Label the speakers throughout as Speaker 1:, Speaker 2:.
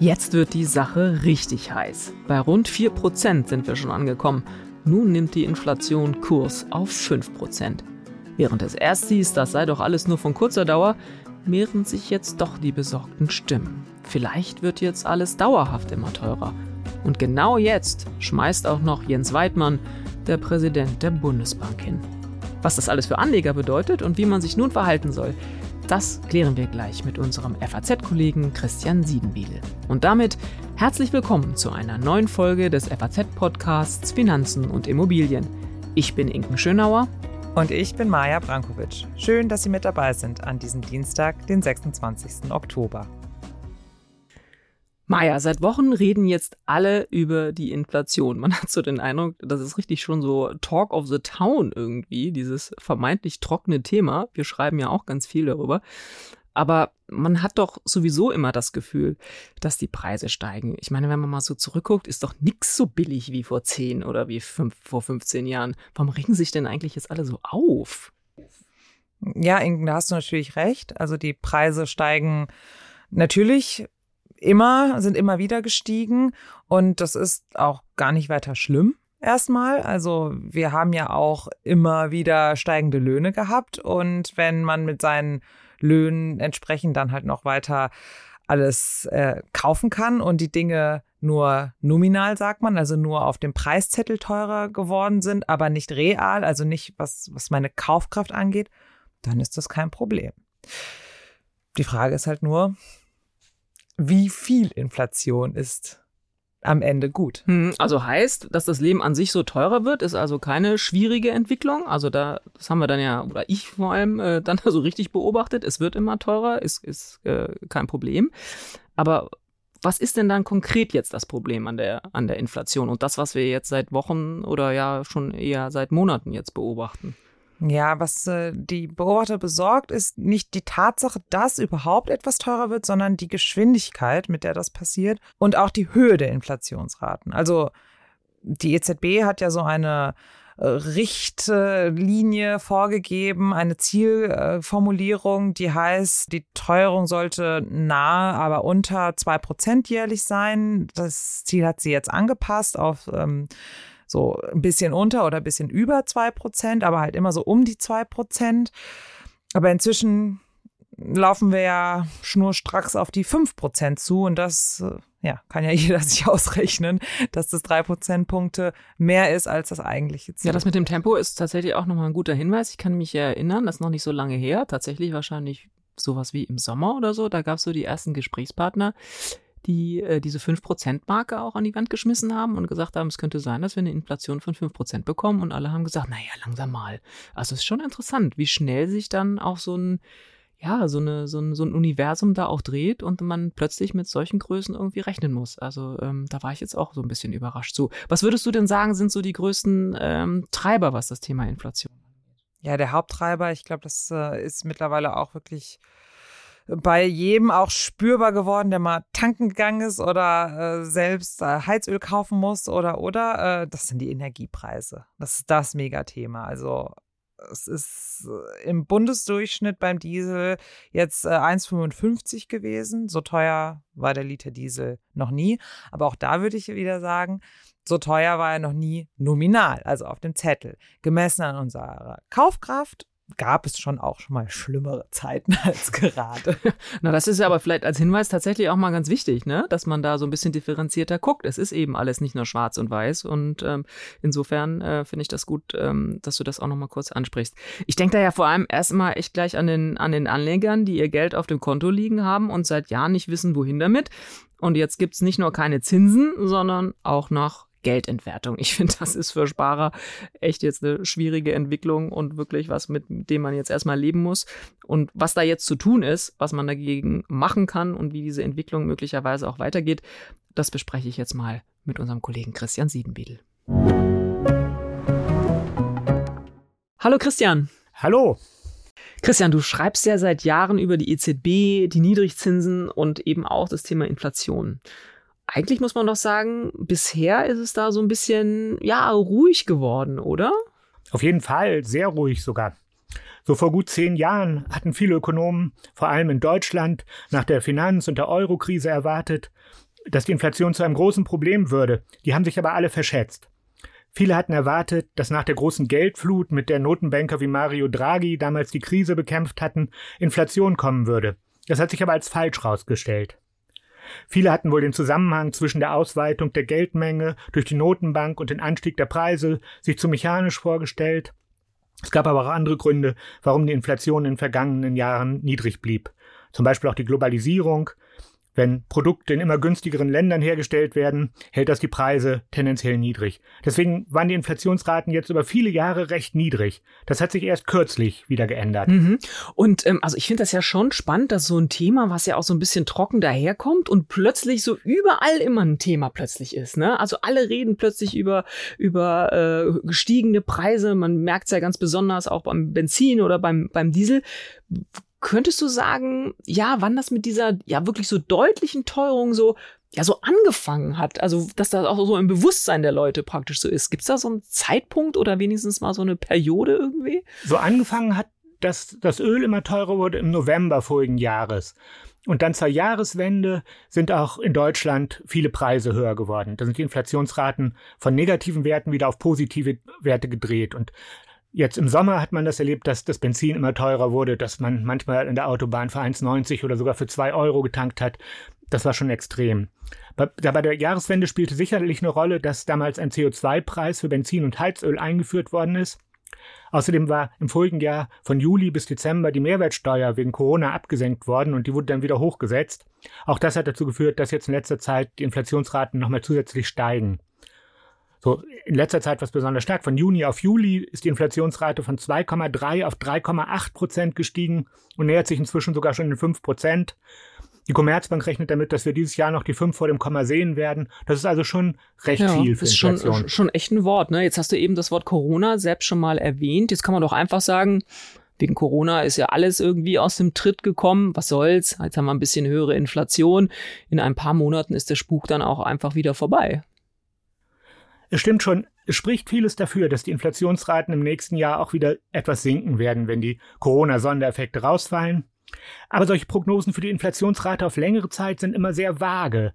Speaker 1: Jetzt wird die Sache richtig heiß. Bei rund 4% sind wir schon angekommen. Nun nimmt die Inflation Kurs auf 5%. Während es erst hieß, das sei doch alles nur von kurzer Dauer, mehren sich jetzt doch die besorgten Stimmen. Vielleicht wird jetzt alles dauerhaft immer teurer. Und genau jetzt schmeißt auch noch Jens Weidmann, der Präsident der Bundesbank, hin. Was das alles für Anleger bedeutet und wie man sich nun verhalten soll, das klären wir gleich mit unserem FAZ-Kollegen Christian Siedenbiedel. Und damit herzlich willkommen zu einer neuen Folge des FAZ-Podcasts Finanzen und Immobilien. Ich bin Inken Schönauer.
Speaker 2: Und ich bin Maja Brankovic. Schön, dass Sie mit dabei sind an diesem Dienstag, den 26. Oktober.
Speaker 1: Maja, seit Wochen reden jetzt alle über die Inflation. Man hat so den Eindruck, das ist richtig schon so Talk of the Town irgendwie, dieses vermeintlich trockene Thema. Wir schreiben ja auch ganz viel darüber. Aber man hat doch sowieso immer das Gefühl, dass die Preise steigen. Ich meine, wenn man mal so zurückguckt, ist doch nichts so billig wie vor 10 oder wie fünf, vor 15 Jahren. Warum regen sich denn eigentlich jetzt alle so auf?
Speaker 2: Ja, Inken, da hast du natürlich recht. Also die Preise steigen natürlich immer, sind immer wieder gestiegen und das ist auch gar nicht weiter schlimm erstmal. Also wir haben ja auch immer wieder steigende Löhne gehabt und wenn man mit seinen Löhnen entsprechend dann halt noch weiter alles äh, kaufen kann und die Dinge nur nominal, sagt man, also nur auf dem Preiszettel teurer geworden sind, aber nicht real, also nicht was, was meine Kaufkraft angeht, dann ist das kein Problem. Die Frage ist halt nur, wie viel Inflation ist am Ende gut.
Speaker 1: Hm, also heißt, dass das Leben an sich so teurer wird, ist also keine schwierige Entwicklung. Also da, das haben wir dann ja, oder ich vor allem, äh, dann so richtig beobachtet. Es wird immer teurer, ist, ist äh, kein Problem. Aber was ist denn dann konkret jetzt das Problem an der, an der Inflation und das, was wir jetzt seit Wochen oder ja schon eher seit Monaten jetzt beobachten?
Speaker 2: Ja, was äh, die Beobachter besorgt, ist nicht die Tatsache, dass überhaupt etwas teurer wird, sondern die Geschwindigkeit, mit der das passiert und auch die Höhe der Inflationsraten. Also die EZB hat ja so eine äh, Richtlinie vorgegeben, eine Zielformulierung, die heißt, die Teuerung sollte nahe, aber unter zwei Prozent jährlich sein. Das Ziel hat sie jetzt angepasst auf ähm, so ein bisschen unter oder ein bisschen über zwei Prozent, aber halt immer so um die zwei Prozent. Aber inzwischen laufen wir ja schnurstracks auf die fünf Prozent zu und das äh, ja, kann ja jeder sich ausrechnen, dass das drei Prozentpunkte mehr ist als das eigentliche Ziel.
Speaker 1: Ja, das mit dem Tempo ist tatsächlich auch nochmal ein guter Hinweis. Ich kann mich erinnern, das ist noch nicht so lange her, tatsächlich wahrscheinlich sowas wie im Sommer oder so, da gab es so die ersten Gesprächspartner, die äh, diese 5%-Marke auch an die Wand geschmissen haben und gesagt haben, es könnte sein, dass wir eine Inflation von 5% bekommen. Und alle haben gesagt, naja, langsam mal. Also es ist schon interessant, wie schnell sich dann auch so ein, ja, so, eine, so, ein, so ein Universum da auch dreht und man plötzlich mit solchen Größen irgendwie rechnen muss. Also ähm, da war ich jetzt auch so ein bisschen überrascht. So, was würdest du denn sagen, sind so die größten ähm, Treiber, was das Thema Inflation angeht?
Speaker 2: Ja, der Haupttreiber, ich glaube, das äh, ist mittlerweile auch wirklich bei jedem auch spürbar geworden, der mal tanken gegangen ist oder äh, selbst äh, Heizöl kaufen muss oder oder. Äh, das sind die Energiepreise. Das ist das Megathema. Also es ist äh, im Bundesdurchschnitt beim Diesel jetzt äh, 1,55 gewesen. So teuer war der Liter Diesel noch nie. Aber auch da würde ich wieder sagen, so teuer war er noch nie nominal, also auf dem Zettel. Gemessen an unserer Kaufkraft gab es schon auch schon mal schlimmere Zeiten als gerade.
Speaker 1: Na, das ist ja aber vielleicht als Hinweis tatsächlich auch mal ganz wichtig, ne? dass man da so ein bisschen differenzierter guckt. Es ist eben alles nicht nur schwarz und weiß und ähm, insofern äh, finde ich das gut, ähm, dass du das auch noch mal kurz ansprichst. Ich denke da ja vor allem erstmal echt gleich an den, an den Anlegern, die ihr Geld auf dem Konto liegen haben und seit Jahren nicht wissen, wohin damit. Und jetzt gibt's nicht nur keine Zinsen, sondern auch noch Geldentwertung. Ich finde, das ist für Sparer echt jetzt eine schwierige Entwicklung und wirklich was, mit dem man jetzt erstmal leben muss. Und was da jetzt zu tun ist, was man dagegen machen kann und wie diese Entwicklung möglicherweise auch weitergeht, das bespreche ich jetzt mal mit unserem Kollegen Christian Siedenbiedel. Hallo Christian.
Speaker 3: Hallo.
Speaker 1: Christian, du schreibst ja seit Jahren über die EZB, die Niedrigzinsen und eben auch das Thema Inflation eigentlich muss man doch sagen, bisher ist es da so ein bisschen, ja, ruhig geworden, oder?
Speaker 3: Auf jeden Fall, sehr ruhig sogar. So vor gut zehn Jahren hatten viele Ökonomen, vor allem in Deutschland, nach der Finanz- und der Eurokrise erwartet, dass die Inflation zu einem großen Problem würde. Die haben sich aber alle verschätzt. Viele hatten erwartet, dass nach der großen Geldflut, mit der Notenbanker wie Mario Draghi damals die Krise bekämpft hatten, Inflation kommen würde. Das hat sich aber als falsch herausgestellt. Viele hatten wohl den Zusammenhang zwischen der Ausweitung der Geldmenge durch die Notenbank und den Anstieg der Preise sich zu mechanisch vorgestellt. Es gab aber auch andere Gründe, warum die Inflation in den vergangenen Jahren niedrig blieb. Zum Beispiel auch die Globalisierung, wenn Produkte in immer günstigeren Ländern hergestellt werden, hält das die Preise tendenziell niedrig. Deswegen waren die Inflationsraten jetzt über viele Jahre recht niedrig. Das hat sich erst kürzlich wieder geändert.
Speaker 1: Mhm. Und ähm, also ich finde das ja schon spannend, dass so ein Thema, was ja auch so ein bisschen trocken daherkommt und plötzlich so überall immer ein Thema plötzlich ist. Ne? Also alle reden plötzlich über, über äh, gestiegene Preise. Man merkt es ja ganz besonders auch beim Benzin oder beim, beim Diesel Könntest du sagen, ja, wann das mit dieser ja wirklich so deutlichen Teuerung so ja so angefangen hat, also dass das auch so im Bewusstsein der Leute praktisch so ist. Gibt es da so einen Zeitpunkt oder wenigstens mal so eine Periode irgendwie?
Speaker 3: So angefangen hat, dass das Öl immer teurer wurde im November vorigen Jahres. Und dann zur Jahreswende sind auch in Deutschland viele Preise höher geworden. Da sind die Inflationsraten von negativen Werten wieder auf positive Werte gedreht. Und Jetzt im Sommer hat man das erlebt, dass das Benzin immer teurer wurde, dass man manchmal in der Autobahn für 1,90 oder sogar für 2 Euro getankt hat. Das war schon extrem. Bei, bei der Jahreswende spielte sicherlich eine Rolle, dass damals ein CO2-Preis für Benzin und Heizöl eingeführt worden ist. Außerdem war im vorigen Jahr von Juli bis Dezember die Mehrwertsteuer wegen Corona abgesenkt worden und die wurde dann wieder hochgesetzt. Auch das hat dazu geführt, dass jetzt in letzter Zeit die Inflationsraten nochmal zusätzlich steigen. So in letzter Zeit was besonders stark. Von Juni auf Juli ist die Inflationsrate von 2,3 auf 3,8 Prozent gestiegen und nähert sich inzwischen sogar schon den 5 Prozent. Die Commerzbank rechnet damit, dass wir dieses Jahr noch die 5 vor dem Komma sehen werden. Das ist also schon recht ja, viel für
Speaker 1: ist
Speaker 3: Inflation.
Speaker 1: Schon, schon echt ein Wort. Ne? Jetzt hast du eben das Wort Corona selbst schon mal erwähnt. Jetzt kann man doch einfach sagen, wegen Corona ist ja alles irgendwie aus dem Tritt gekommen. Was soll's? Jetzt haben wir ein bisschen höhere Inflation. In ein paar Monaten ist der Spuk dann auch einfach wieder vorbei.
Speaker 3: Es stimmt schon, es spricht vieles dafür, dass die Inflationsraten im nächsten Jahr auch wieder etwas sinken werden, wenn die Corona-Sondereffekte rausfallen. Aber solche Prognosen für die Inflationsrate auf längere Zeit sind immer sehr vage.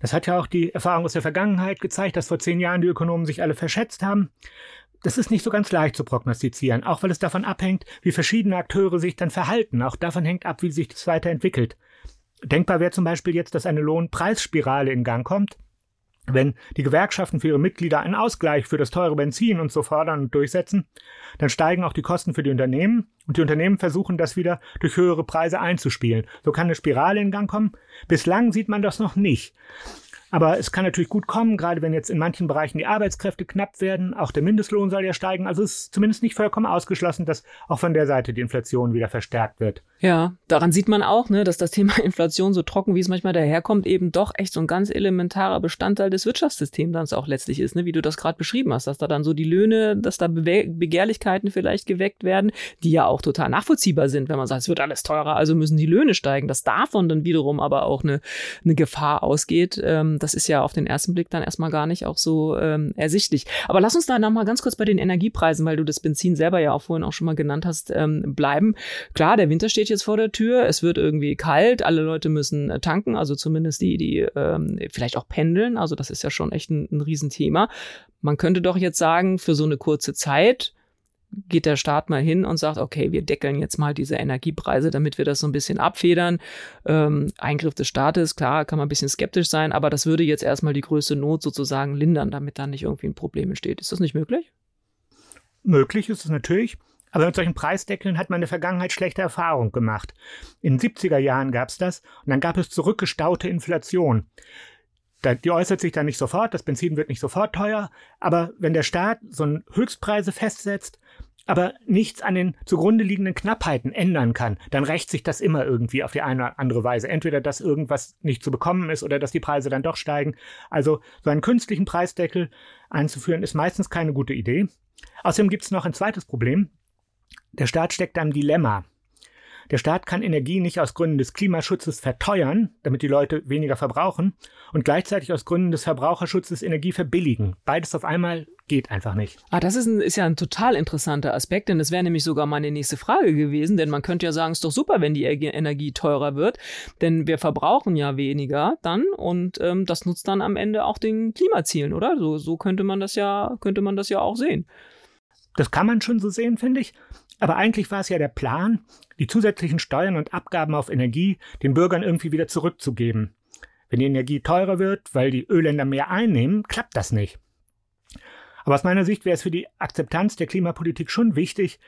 Speaker 3: Das hat ja auch die Erfahrung aus der Vergangenheit gezeigt, dass vor zehn Jahren die Ökonomen sich alle verschätzt haben. Das ist nicht so ganz leicht zu prognostizieren, auch weil es davon abhängt, wie verschiedene Akteure sich dann verhalten. Auch davon hängt ab, wie sich das weiterentwickelt. Denkbar wäre zum Beispiel jetzt, dass eine Lohnpreisspirale in Gang kommt. Wenn die Gewerkschaften für ihre Mitglieder einen Ausgleich für das teure Benzin und so fordern und durchsetzen, dann steigen auch die Kosten für die Unternehmen und die Unternehmen versuchen das wieder durch höhere Preise einzuspielen. So kann eine Spirale in Gang kommen. Bislang sieht man das noch nicht. Aber es kann natürlich gut kommen, gerade wenn jetzt in manchen Bereichen die Arbeitskräfte knapp werden. Auch der Mindestlohn soll ja steigen. Also es ist zumindest nicht vollkommen ausgeschlossen, dass auch von der Seite die Inflation wieder verstärkt wird.
Speaker 1: Ja, daran sieht man auch, ne, dass das Thema Inflation so trocken, wie es manchmal daherkommt, eben doch echt so ein ganz elementarer Bestandteil des Wirtschaftssystems dann auch letztlich ist, ne, wie du das gerade beschrieben hast, dass da dann so die Löhne, dass da Be Begehrlichkeiten vielleicht geweckt werden, die ja auch total nachvollziehbar sind, wenn man sagt, es wird alles teurer, also müssen die Löhne steigen, dass davon dann wiederum aber auch eine, eine Gefahr ausgeht, ähm, das ist ja auf den ersten Blick dann erstmal gar nicht auch so ähm, ersichtlich. Aber lass uns da nochmal ganz kurz bei den Energiepreisen, weil du das Benzin selber ja auch vorhin auch schon mal genannt hast, ähm, bleiben. Klar, der Winter steht jetzt vor der Tür, es wird irgendwie kalt, alle Leute müssen äh, tanken, also zumindest die, die ähm, vielleicht auch pendeln, also das ist ja schon echt ein, ein Riesenthema. Man könnte doch jetzt sagen, für so eine kurze Zeit, geht der Staat mal hin und sagt, okay, wir deckeln jetzt mal diese Energiepreise, damit wir das so ein bisschen abfedern. Ähm, Eingriff des Staates, klar, kann man ein bisschen skeptisch sein, aber das würde jetzt erstmal die größte Not sozusagen lindern, damit da nicht irgendwie ein Problem entsteht. Ist das nicht möglich?
Speaker 3: Möglich ist es natürlich. Aber mit solchen Preisdeckeln hat man in der Vergangenheit schlechte Erfahrungen gemacht. In den 70er Jahren gab es das und dann gab es zurückgestaute Inflation. die äußert sich dann nicht sofort, das Benzin wird nicht sofort teuer, aber wenn der Staat so einen Höchstpreise festsetzt, aber nichts an den zugrunde liegenden Knappheiten ändern kann, dann rächt sich das immer irgendwie auf die eine oder andere Weise. Entweder, dass irgendwas nicht zu bekommen ist oder dass die Preise dann doch steigen. Also so einen künstlichen Preisdeckel einzuführen, ist meistens keine gute Idee. Außerdem gibt es noch ein zweites Problem. Der Staat steckt da im Dilemma. der Staat kann Energie nicht aus Gründen des Klimaschutzes verteuern, damit die Leute weniger verbrauchen, und gleichzeitig aus Gründen des Verbraucherschutzes Energie verbilligen. Beides auf einmal geht einfach nicht.
Speaker 1: Ah, das ist, ein, ist ja ein total interessanter Aspekt, denn das wäre nämlich sogar meine nächste Frage gewesen, denn man könnte ja sagen, es ist doch super, wenn die Energie teurer wird, denn wir verbrauchen ja weniger dann und ähm, das nutzt dann am Ende auch den Klimazielen, oder? So, so könnte man das ja, könnte man das ja auch sehen.
Speaker 3: Das kann man schon so sehen, finde ich. Aber eigentlich war es ja der Plan, die zusätzlichen Steuern und Abgaben auf Energie den Bürgern irgendwie wieder zurückzugeben. Wenn die Energie teurer wird, weil die Ölländer mehr einnehmen, klappt das nicht. Aber aus meiner Sicht wäre es für die Akzeptanz der Klimapolitik schon wichtig,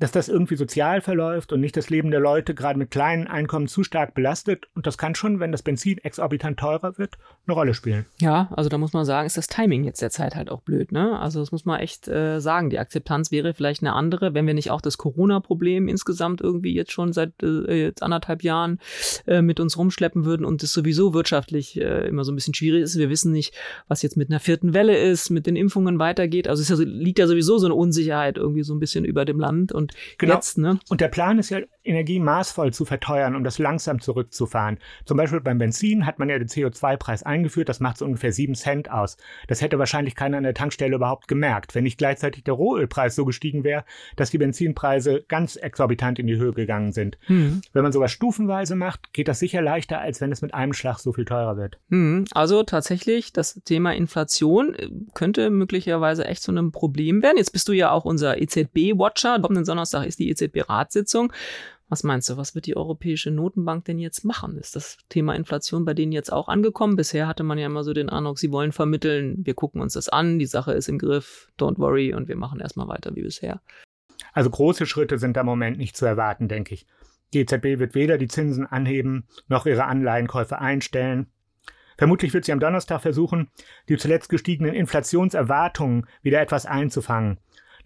Speaker 3: dass das irgendwie sozial verläuft und nicht das Leben der Leute gerade mit kleinen Einkommen zu stark belastet. Und das kann schon, wenn das Benzin exorbitant teurer wird, eine Rolle spielen.
Speaker 1: Ja, also da muss man sagen, ist das Timing jetzt derzeit halt auch blöd. Ne? Also das muss man echt äh, sagen. Die Akzeptanz wäre vielleicht eine andere, wenn wir nicht auch das Corona-Problem insgesamt irgendwie jetzt schon seit äh, jetzt anderthalb Jahren äh, mit uns rumschleppen würden und es sowieso wirtschaftlich äh, immer so ein bisschen schwierig ist. Wir wissen nicht, was jetzt mit einer vierten Welle ist, mit den Impfungen weitergeht. Also es ja, liegt ja sowieso so eine Unsicherheit irgendwie so ein bisschen über dem Land und
Speaker 3: genau.
Speaker 1: jetzt, ne?
Speaker 3: Und der Plan ist ja, Energie maßvoll zu verteuern, um das langsam zurückzufahren. Zum Beispiel beim Benzin hat man ja den CO2-Preis eingeführt, das macht so ungefähr sieben Cent aus. Das hätte wahrscheinlich keiner an der Tankstelle überhaupt gemerkt, wenn nicht gleichzeitig der Rohölpreis so gestiegen wäre, dass die Benzinpreise ganz exorbitant in die Höhe gegangen sind. Mhm. Wenn man sowas stufenweise macht, geht das sicher leichter, als wenn es mit einem Schlag so viel teurer wird.
Speaker 1: Mhm. Also tatsächlich, das Thema Inflation äh, könnte möglicherweise echt zu einem Problem werden. Jetzt bist du ja auch unser EZB-Watcher. Kommenden Donnerstag ist die EZB-Ratssitzung. Was meinst du, was wird die Europäische Notenbank denn jetzt machen? Ist das Thema Inflation bei denen jetzt auch angekommen? Bisher hatte man ja immer so den Eindruck, sie wollen vermitteln, wir gucken uns das an, die Sache ist im Griff, don't worry und wir machen erstmal weiter wie bisher.
Speaker 3: Also große Schritte sind im Moment nicht zu erwarten, denke ich. Die EZB wird weder die Zinsen anheben noch ihre Anleihenkäufe einstellen. Vermutlich wird sie am Donnerstag versuchen, die zuletzt gestiegenen Inflationserwartungen wieder etwas einzufangen.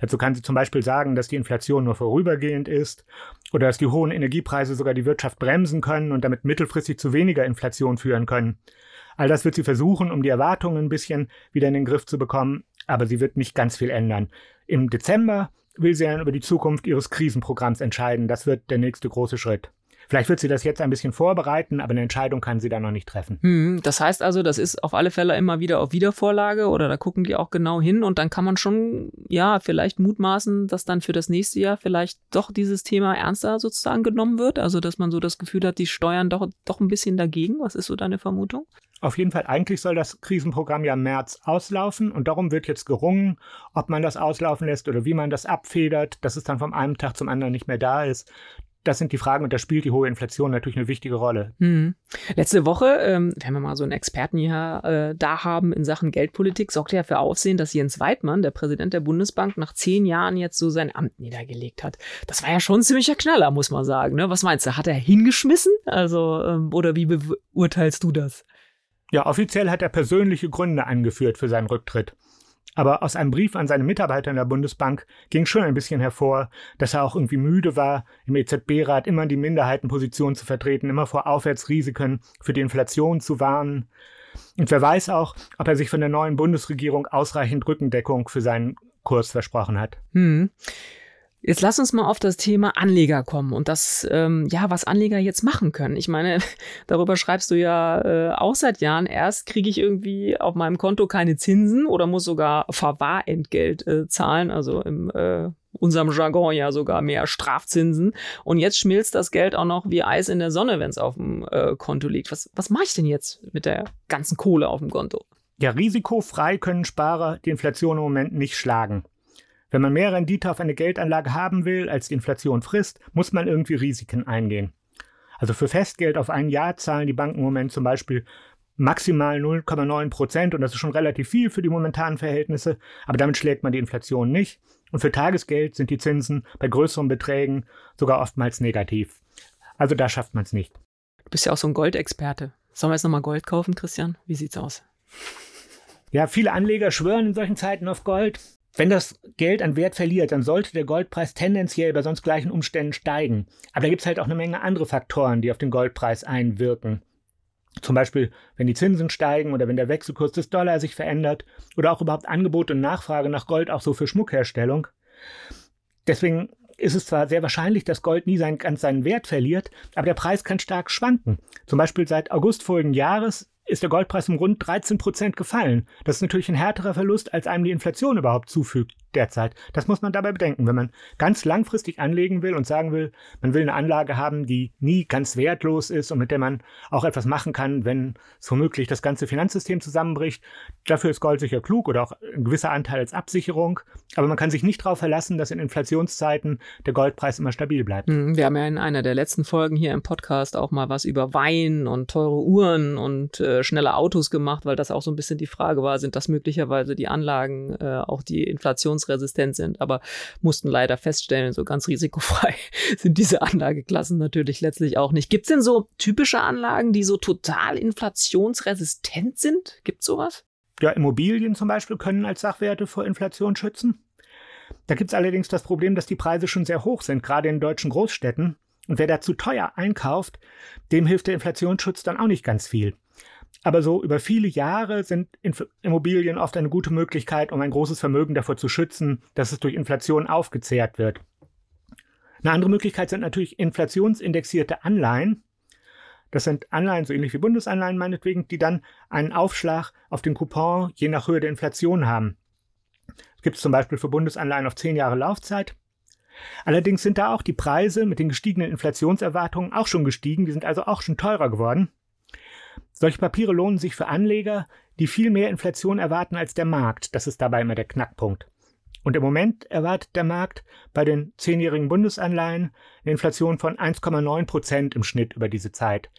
Speaker 3: Dazu kann sie zum Beispiel sagen, dass die Inflation nur vorübergehend ist oder dass die hohen Energiepreise sogar die Wirtschaft bremsen können und damit mittelfristig zu weniger Inflation führen können. All das wird sie versuchen, um die Erwartungen ein bisschen wieder in den Griff zu bekommen, aber sie wird nicht ganz viel ändern. Im Dezember will sie dann über die Zukunft ihres Krisenprogramms entscheiden. Das wird der nächste große Schritt. Vielleicht wird sie das jetzt ein bisschen vorbereiten, aber eine Entscheidung kann sie da noch nicht treffen.
Speaker 1: Hm, das heißt also, das ist auf alle Fälle immer wieder auf Wiedervorlage oder da gucken die auch genau hin und dann kann man schon, ja, vielleicht mutmaßen, dass dann für das nächste Jahr vielleicht doch dieses Thema ernster sozusagen genommen wird. Also, dass man so das Gefühl hat, die steuern doch, doch ein bisschen dagegen. Was ist so deine Vermutung?
Speaker 3: Auf jeden Fall, eigentlich soll das Krisenprogramm ja im März auslaufen und darum wird jetzt gerungen, ob man das auslaufen lässt oder wie man das abfedert, dass es dann vom einen Tag zum anderen nicht mehr da ist das sind die Fragen und da spielt die hohe Inflation natürlich eine wichtige Rolle.
Speaker 1: Mhm. Letzte Woche, ähm, wenn wir mal so einen Experten hier äh, da haben in Sachen Geldpolitik, sorgte ja für Aufsehen, dass Jens Weidmann, der Präsident der Bundesbank, nach zehn Jahren jetzt so sein Amt niedergelegt hat. Das war ja schon ein ziemlicher Knaller, muss man sagen. Ne? Was meinst du? Hat er hingeschmissen? Also, ähm, oder wie beurteilst du das?
Speaker 3: Ja, offiziell hat er persönliche Gründe angeführt für seinen Rücktritt. Aber aus einem Brief an seine Mitarbeiter in der Bundesbank ging schon ein bisschen hervor, dass er auch irgendwie müde war, im EZB-Rat immer die Minderheitenposition zu vertreten, immer vor Aufwärtsrisiken für die Inflation zu warnen. Und wer weiß auch, ob er sich von der neuen Bundesregierung ausreichend Rückendeckung für seinen Kurs versprochen hat.
Speaker 1: Hm. Jetzt lass uns mal auf das Thema Anleger kommen und das, ähm, ja, was Anleger jetzt machen können. Ich meine, darüber schreibst du ja äh, auch seit Jahren. Erst kriege ich irgendwie auf meinem Konto keine Zinsen oder muss sogar Verwahrentgelt äh, zahlen, also im äh, unserem Jargon ja sogar mehr Strafzinsen. Und jetzt schmilzt das Geld auch noch wie Eis in der Sonne, wenn es auf dem äh, Konto liegt. Was, was mache ich denn jetzt mit der ganzen Kohle auf dem Konto?
Speaker 3: Ja, risikofrei können Sparer die Inflation im Moment nicht schlagen. Wenn man mehr Rendite auf eine Geldanlage haben will, als die Inflation frisst, muss man irgendwie Risiken eingehen. Also für Festgeld auf ein Jahr zahlen die Banken im Moment zum Beispiel maximal 0,9 Prozent und das ist schon relativ viel für die momentanen Verhältnisse, aber damit schlägt man die Inflation nicht. Und für Tagesgeld sind die Zinsen bei größeren Beträgen sogar oftmals negativ. Also da schafft man es nicht.
Speaker 1: Du bist ja auch so ein Goldexperte. Sollen wir jetzt nochmal Gold kaufen, Christian? Wie sieht's aus?
Speaker 3: Ja, viele Anleger schwören in solchen Zeiten auf Gold. Wenn das Geld an Wert verliert, dann sollte der Goldpreis tendenziell bei sonst gleichen Umständen steigen. Aber da gibt es halt auch eine Menge andere Faktoren, die auf den Goldpreis einwirken. Zum Beispiel, wenn die Zinsen steigen oder wenn der Wechselkurs des Dollar sich verändert oder auch überhaupt Angebot und Nachfrage nach Gold auch so für Schmuckherstellung. Deswegen ist es zwar sehr wahrscheinlich, dass Gold nie sein, ganz seinen Wert verliert, aber der Preis kann stark schwanken. Zum Beispiel seit August vorigen Jahres ist der Goldpreis um rund 13 Prozent gefallen. Das ist natürlich ein härterer Verlust, als einem die Inflation überhaupt zufügt derzeit. Das muss man dabei bedenken. Wenn man ganz langfristig anlegen will und sagen will, man will eine Anlage haben, die nie ganz wertlos ist und mit der man auch etwas machen kann, wenn es womöglich das ganze Finanzsystem zusammenbricht, dafür ist Gold sicher klug oder auch ein gewisser Anteil als Absicherung. Aber man kann sich nicht darauf verlassen, dass in Inflationszeiten der Goldpreis immer stabil bleibt.
Speaker 1: Hm, wir haben ja in einer der letzten Folgen hier im Podcast auch mal was über Wein und teure Uhren und äh, schnelle Autos gemacht, weil das auch so ein bisschen die Frage war, sind das möglicherweise die Anlagen, äh, auch die inflationsresistent sind, aber mussten leider feststellen, so ganz risikofrei sind diese Anlageklassen natürlich letztlich auch nicht. Gibt es denn so typische Anlagen, die so total inflationsresistent sind? Gibt es sowas?
Speaker 3: Ja, Immobilien zum Beispiel können als Sachwerte vor Inflation schützen. Da gibt es allerdings das Problem, dass die Preise schon sehr hoch sind, gerade in deutschen Großstädten. Und wer da zu teuer einkauft, dem hilft der Inflationsschutz dann auch nicht ganz viel. Aber so über viele Jahre sind Immobilien oft eine gute Möglichkeit, um ein großes Vermögen davor zu schützen, dass es durch Inflation aufgezehrt wird. Eine andere Möglichkeit sind natürlich inflationsindexierte Anleihen. Das sind Anleihen, so ähnlich wie Bundesanleihen meinetwegen, die dann einen Aufschlag auf den Coupon je nach Höhe der Inflation haben. Das gibt es zum Beispiel für Bundesanleihen auf zehn Jahre Laufzeit. Allerdings sind da auch die Preise mit den gestiegenen Inflationserwartungen auch schon gestiegen, die sind also auch schon teurer geworden. Solche Papiere lohnen sich für Anleger, die viel mehr Inflation erwarten als der Markt. Das ist dabei immer der Knackpunkt. Und im Moment erwartet der Markt bei den zehnjährigen Bundesanleihen eine Inflation von 1,9 Prozent im Schnitt über diese Zeit.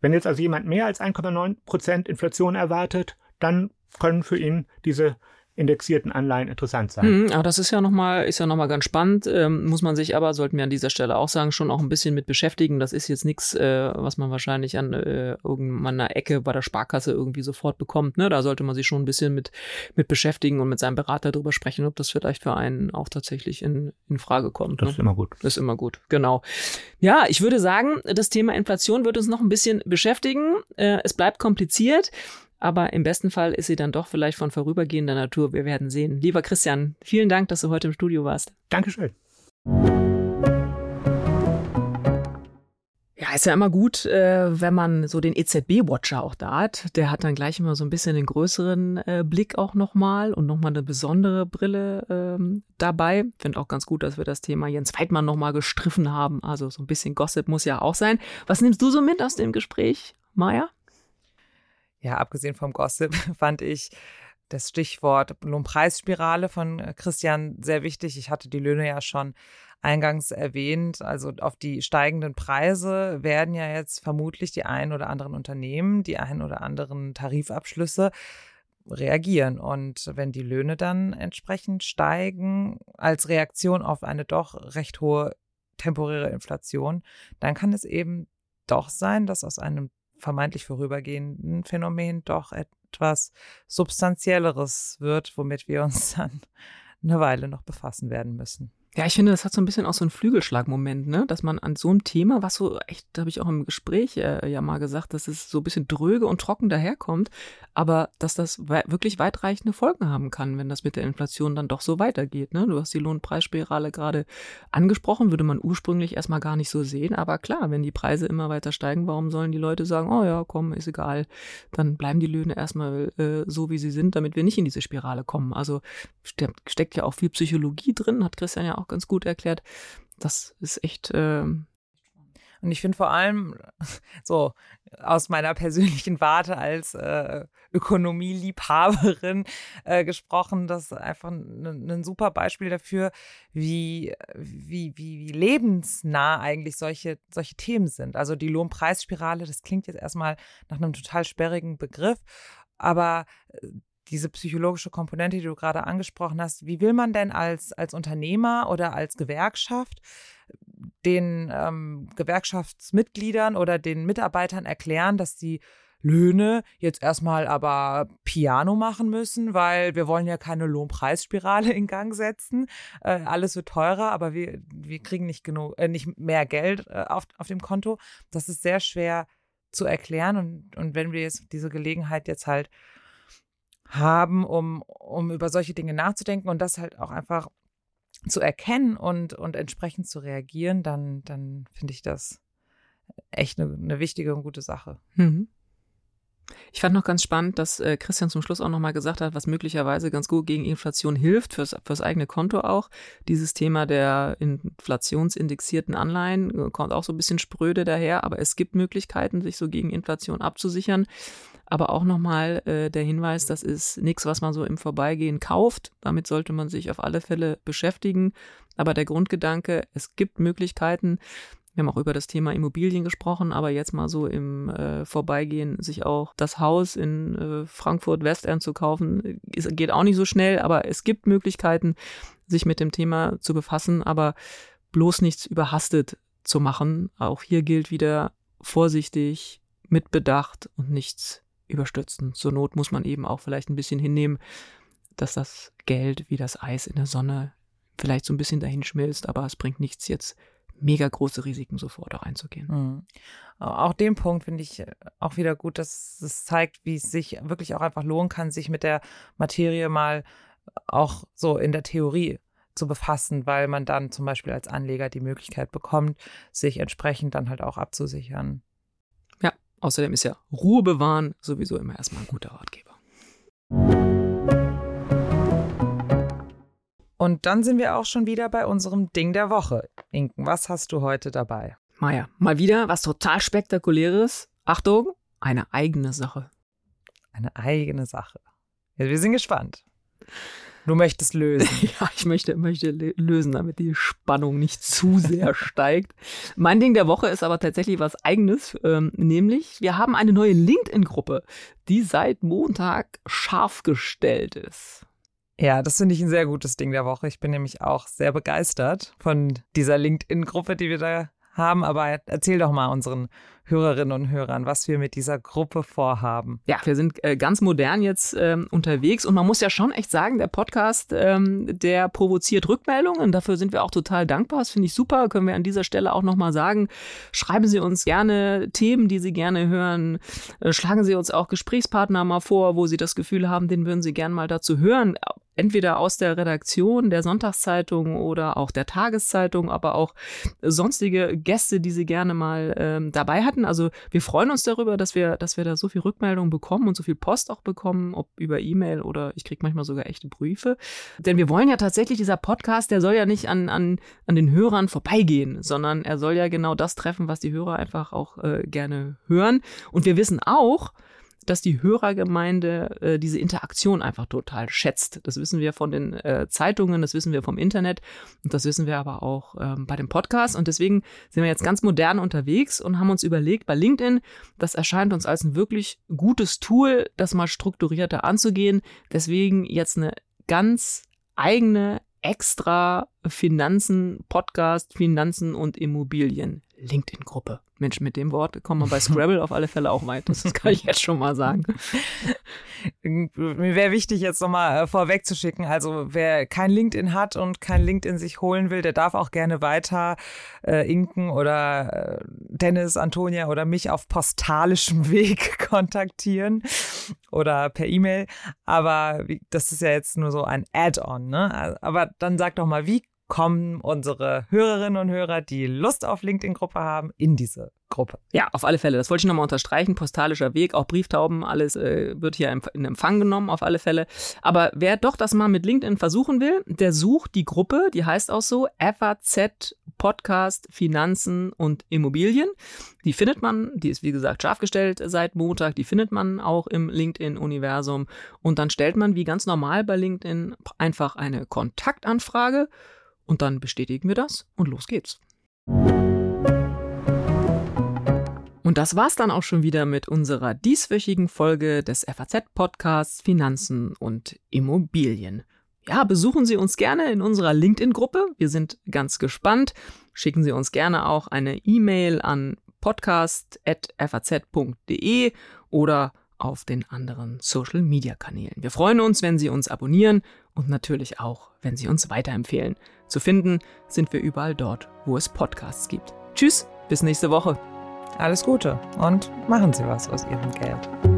Speaker 3: Wenn jetzt also jemand mehr als 1,9 Prozent Inflation erwartet, dann können für ihn diese indexierten Anleihen interessant sein.
Speaker 1: Mhm, aber das ist ja nochmal, ist ja noch mal ganz spannend. Ähm, muss man sich aber, sollten wir an dieser Stelle auch sagen, schon auch ein bisschen mit beschäftigen. Das ist jetzt nichts, äh, was man wahrscheinlich an äh, irgendeiner Ecke bei der Sparkasse irgendwie sofort bekommt. Ne? Da sollte man sich schon ein bisschen mit, mit beschäftigen und mit seinem Berater darüber sprechen, ob das vielleicht für einen auch tatsächlich in, in Frage kommt.
Speaker 3: Das
Speaker 1: ne?
Speaker 3: ist immer gut.
Speaker 1: Das ist immer gut, genau. Ja, ich würde sagen, das Thema Inflation wird uns noch ein bisschen beschäftigen. Äh, es bleibt kompliziert. Aber im besten Fall ist sie dann doch vielleicht von vorübergehender Natur. Wir werden sehen. Lieber Christian, vielen Dank, dass du heute im Studio warst.
Speaker 3: Dankeschön.
Speaker 1: Ja, ist ja immer gut, äh, wenn man so den EZB-Watcher auch da hat. Der hat dann gleich immer so ein bisschen den größeren äh, Blick auch nochmal und nochmal eine besondere Brille ähm, dabei. Finde auch ganz gut, dass wir das Thema Jens Weidmann nochmal gestriffen haben. Also so ein bisschen Gossip muss ja auch sein. Was nimmst du so mit aus dem Gespräch, Maja?
Speaker 2: Ja, abgesehen vom Gossip, fand ich das Stichwort Lohnpreisspirale von äh, Christian sehr wichtig. Ich hatte die Löhne ja schon eingangs erwähnt. Also auf die steigenden Preise werden ja jetzt vermutlich die ein oder anderen Unternehmen, die ein oder anderen Tarifabschlüsse reagieren. Und wenn die Löhne dann entsprechend steigen als Reaktion auf eine doch recht hohe temporäre Inflation, dann kann es eben doch sein, dass aus einem vermeintlich vorübergehenden Phänomen doch etwas Substanzielleres wird, womit wir uns dann eine Weile noch befassen werden müssen.
Speaker 1: Ja, ich finde, das hat so ein bisschen auch so einen Flügelschlagmoment, ne? Dass man an so einem Thema, was so echt, da habe ich auch im Gespräch äh, ja mal gesagt, dass es so ein bisschen dröge und trocken daherkommt, aber dass das we wirklich weitreichende Folgen haben kann, wenn das mit der Inflation dann doch so weitergeht. Ne? Du hast die Lohnpreisspirale gerade angesprochen, würde man ursprünglich erstmal gar nicht so sehen, aber klar, wenn die Preise immer weiter steigen, warum sollen die Leute sagen, oh ja, komm, ist egal, dann bleiben die Löhne erstmal äh, so, wie sie sind, damit wir nicht in diese Spirale kommen. Also steckt ja auch viel Psychologie drin, hat Christian ja auch ganz gut erklärt. Das ist echt. Äh
Speaker 2: und ich finde vor allem so aus meiner persönlichen Warte als äh, Ökonomieliebhaberin äh, gesprochen, das einfach ein, ein super Beispiel dafür, wie, wie, wie, wie lebensnah eigentlich solche, solche Themen sind. Also die Lohnpreisspirale, das klingt jetzt erstmal nach einem total sperrigen Begriff, aber äh, diese psychologische Komponente, die du gerade angesprochen hast, wie will man denn als, als Unternehmer oder als Gewerkschaft den ähm, Gewerkschaftsmitgliedern oder den Mitarbeitern erklären, dass die Löhne jetzt erstmal aber Piano machen müssen, weil wir wollen ja keine Lohnpreisspirale in Gang setzen. Äh, alles wird teurer, aber wir, wir kriegen nicht genug, äh, nicht mehr Geld äh, auf, auf dem Konto. Das ist sehr schwer zu erklären. Und, und wenn wir jetzt diese Gelegenheit jetzt halt haben, um, um über solche Dinge nachzudenken und das halt auch einfach zu erkennen und, und entsprechend zu reagieren, dann, dann finde ich das echt eine, eine wichtige und gute Sache. Mhm.
Speaker 1: Ich fand noch ganz spannend, dass äh, Christian zum Schluss auch nochmal gesagt hat, was möglicherweise ganz gut gegen Inflation hilft, fürs, fürs eigene Konto auch. Dieses Thema der inflationsindexierten Anleihen äh, kommt auch so ein bisschen spröde daher, aber es gibt Möglichkeiten, sich so gegen Inflation abzusichern. Aber auch nochmal äh, der Hinweis, das ist nichts, was man so im Vorbeigehen kauft. Damit sollte man sich auf alle Fälle beschäftigen. Aber der Grundgedanke, es gibt Möglichkeiten, wir haben auch über das Thema Immobilien gesprochen, aber jetzt mal so im äh, Vorbeigehen sich auch das Haus in äh, Frankfurt Westend zu kaufen, ist, geht auch nicht so schnell, aber es gibt Möglichkeiten, sich mit dem Thema zu befassen, aber bloß nichts überhastet zu machen. Auch hier gilt wieder vorsichtig, mit Bedacht und nichts überstürzen. Zur Not muss man eben auch vielleicht ein bisschen hinnehmen, dass das Geld wie das Eis in der Sonne vielleicht so ein bisschen dahin schmilzt, aber es bringt nichts jetzt mega große Risiken sofort auch einzugehen. Mhm.
Speaker 2: Auch den Punkt finde ich äh, auch wieder gut, dass es zeigt, wie es sich wirklich auch einfach lohnen kann, sich mit der Materie mal auch so in der Theorie zu befassen, weil man dann zum Beispiel als Anleger die Möglichkeit bekommt, sich entsprechend dann halt auch abzusichern.
Speaker 1: Ja, außerdem ist ja Ruhe bewahren sowieso immer erstmal ein guter Ratgeber.
Speaker 2: Und dann sind wir auch schon wieder bei unserem Ding der Woche. Inken, was hast du heute dabei?
Speaker 1: Maja, mal wieder was total spektakuläres. Achtung, eine eigene Sache.
Speaker 2: Eine eigene Sache. Ja, wir sind gespannt. Du möchtest lösen.
Speaker 1: ja, ich möchte, möchte lösen, damit die Spannung nicht zu sehr steigt. Mein Ding der Woche ist aber tatsächlich was Eigenes, ähm, nämlich wir haben eine neue LinkedIn-Gruppe, die seit Montag scharf gestellt ist.
Speaker 2: Ja, das finde ich ein sehr gutes Ding der Woche. Ich bin nämlich auch sehr begeistert von dieser LinkedIn-Gruppe, die wir da haben. Aber erzähl doch mal unseren Hörerinnen und Hörern, was wir mit dieser Gruppe vorhaben.
Speaker 1: Ja, wir sind äh, ganz modern jetzt ähm, unterwegs und man muss ja schon echt sagen, der Podcast, ähm, der provoziert Rückmeldungen. Dafür sind wir auch total dankbar. Das finde ich super. Können wir an dieser Stelle auch nochmal sagen. Schreiben Sie uns gerne Themen, die Sie gerne hören. Äh, schlagen Sie uns auch Gesprächspartner mal vor, wo Sie das Gefühl haben, den würden Sie gerne mal dazu hören entweder aus der Redaktion der Sonntagszeitung oder auch der Tageszeitung, aber auch sonstige Gäste, die sie gerne mal ähm, dabei hatten. Also wir freuen uns darüber, dass wir, dass wir da so viel Rückmeldung bekommen und so viel Post auch bekommen, ob über E-Mail oder ich kriege manchmal sogar echte Briefe. Denn wir wollen ja tatsächlich, dieser Podcast, der soll ja nicht an, an, an den Hörern vorbeigehen, sondern er soll ja genau das treffen, was die Hörer einfach auch äh, gerne hören. Und wir wissen auch, dass die Hörergemeinde äh, diese Interaktion einfach total schätzt. Das wissen wir von den äh, Zeitungen, das wissen wir vom Internet und das wissen wir aber auch ähm, bei dem Podcast. Und deswegen sind wir jetzt ganz modern unterwegs und haben uns überlegt, bei LinkedIn, das erscheint uns als ein wirklich gutes Tool, das mal strukturierter anzugehen. Deswegen jetzt eine ganz eigene extra Finanzen, Podcast, Finanzen und Immobilien LinkedIn-Gruppe. Mensch, mit dem Wort kommt man bei Scrabble auf alle Fälle auch weit. Das kann ich jetzt schon mal sagen.
Speaker 2: Mir wäre wichtig, jetzt nochmal äh, vorwegzuschicken. Also, wer kein LinkedIn hat und kein LinkedIn sich holen will, der darf auch gerne weiter äh, Inken oder äh, Dennis, Antonia oder mich auf postalischem Weg kontaktieren oder per E-Mail. Aber das ist ja jetzt nur so ein Add-on. Ne? Aber dann sag doch mal, wie kommen unsere Hörerinnen und Hörer, die Lust auf LinkedIn-Gruppe haben, in diese Gruppe.
Speaker 1: Ja, auf alle Fälle. Das wollte ich nochmal unterstreichen. Postalischer Weg, auch Brieftauben, alles äh, wird hier in Empfang genommen, auf alle Fälle. Aber wer doch das mal mit LinkedIn versuchen will, der sucht die Gruppe, die heißt auch so FAZ Podcast Finanzen und Immobilien. Die findet man, die ist wie gesagt scharf gestellt seit Montag, die findet man auch im LinkedIn-Universum. Und dann stellt man wie ganz normal bei LinkedIn einfach eine Kontaktanfrage und dann bestätigen wir das und los geht's. Und das war's dann auch schon wieder mit unserer dieswöchigen Folge des FAZ-Podcasts Finanzen und Immobilien. Ja, besuchen Sie uns gerne in unserer LinkedIn-Gruppe. Wir sind ganz gespannt. Schicken Sie uns gerne auch eine E-Mail an podcast.faz.de oder auf den anderen Social Media Kanälen. Wir freuen uns, wenn Sie uns abonnieren und natürlich auch, wenn Sie uns weiterempfehlen. Zu finden sind wir überall dort, wo es Podcasts gibt. Tschüss, bis nächste Woche.
Speaker 2: Alles Gute und machen Sie was aus Ihrem Geld.